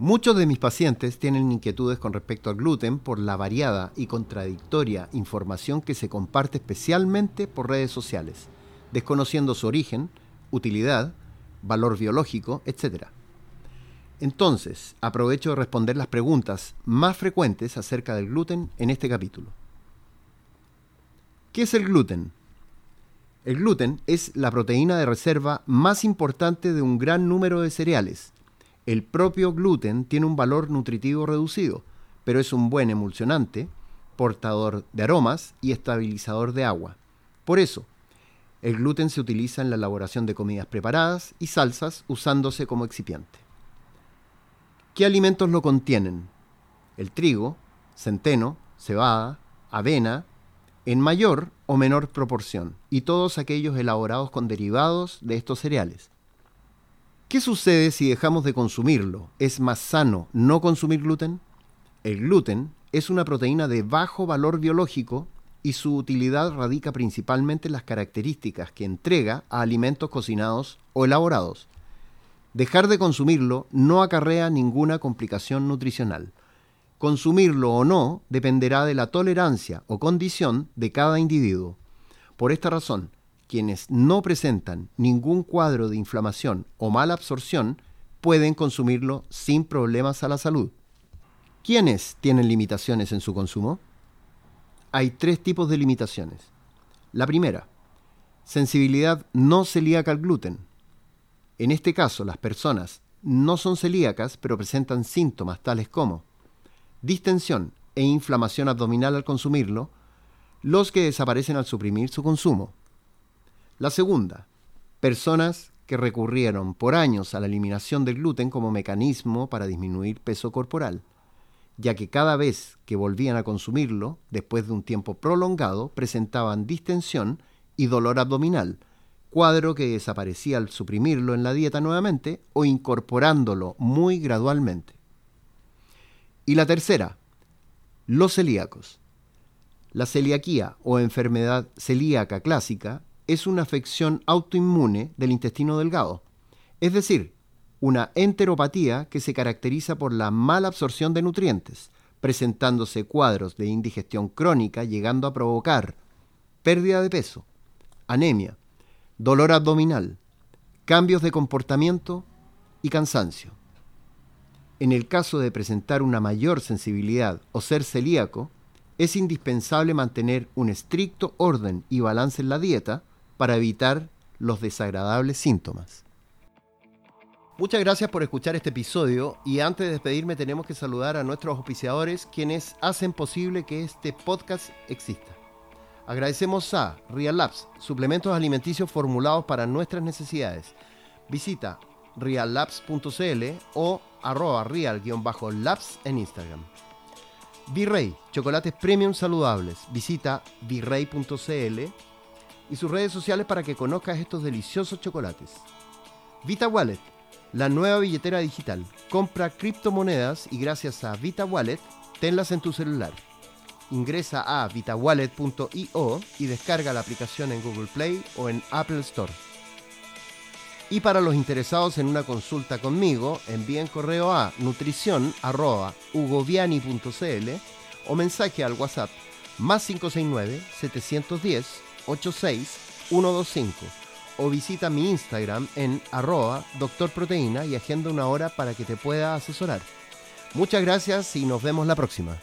Muchos de mis pacientes tienen inquietudes con respecto al gluten por la variada y contradictoria información que se comparte especialmente por redes sociales, desconociendo su origen, utilidad, valor biológico, etc. Entonces, aprovecho de responder las preguntas más frecuentes acerca del gluten en este capítulo. ¿Qué es el gluten? El gluten es la proteína de reserva más importante de un gran número de cereales el propio gluten tiene un valor nutritivo reducido, pero es un buen emulsionante, portador de aromas y estabilizador de agua. Por eso, el gluten se utiliza en la elaboración de comidas preparadas y salsas usándose como excipiente. ¿Qué alimentos lo contienen? El trigo, centeno, cebada, avena, en mayor o menor proporción, y todos aquellos elaborados con derivados de estos cereales. ¿Qué sucede si dejamos de consumirlo? ¿Es más sano no consumir gluten? El gluten es una proteína de bajo valor biológico y su utilidad radica principalmente en las características que entrega a alimentos cocinados o elaborados. Dejar de consumirlo no acarrea ninguna complicación nutricional. Consumirlo o no dependerá de la tolerancia o condición de cada individuo. Por esta razón, quienes no presentan ningún cuadro de inflamación o mala absorción pueden consumirlo sin problemas a la salud. ¿Quiénes tienen limitaciones en su consumo? Hay tres tipos de limitaciones. La primera, sensibilidad no celíaca al gluten. En este caso, las personas no son celíacas, pero presentan síntomas tales como distensión e inflamación abdominal al consumirlo, los que desaparecen al suprimir su consumo. La segunda, personas que recurrieron por años a la eliminación del gluten como mecanismo para disminuir peso corporal, ya que cada vez que volvían a consumirlo, después de un tiempo prolongado, presentaban distensión y dolor abdominal, cuadro que desaparecía al suprimirlo en la dieta nuevamente o incorporándolo muy gradualmente. Y la tercera, los celíacos. La celiaquía o enfermedad celíaca clásica es una afección autoinmune del intestino delgado, es decir, una enteropatía que se caracteriza por la mala absorción de nutrientes, presentándose cuadros de indigestión crónica llegando a provocar pérdida de peso, anemia, dolor abdominal, cambios de comportamiento y cansancio. En el caso de presentar una mayor sensibilidad o ser celíaco, es indispensable mantener un estricto orden y balance en la dieta para evitar los desagradables síntomas. Muchas gracias por escuchar este episodio y antes de despedirme tenemos que saludar a nuestros auspiciadores quienes hacen posible que este podcast exista. Agradecemos a Real Labs, suplementos alimenticios formulados para nuestras necesidades. Visita reallabs.cl o arroba real-labs en Instagram. Virrey, chocolates premium saludables. Visita virrey.cl y sus redes sociales para que conozcas estos deliciosos chocolates. Vita Wallet, la nueva billetera digital. Compra criptomonedas y gracias a Vita Wallet, tenlas en tu celular. Ingresa a vitawallet.io y descarga la aplicación en Google Play o en Apple Store. Y para los interesados en una consulta conmigo, envíen correo a nutrición.ugoviani.cl o mensaje al WhatsApp más 569 710 86125 o visita mi Instagram en arroba doctorproteína y agenda una hora para que te pueda asesorar. Muchas gracias y nos vemos la próxima.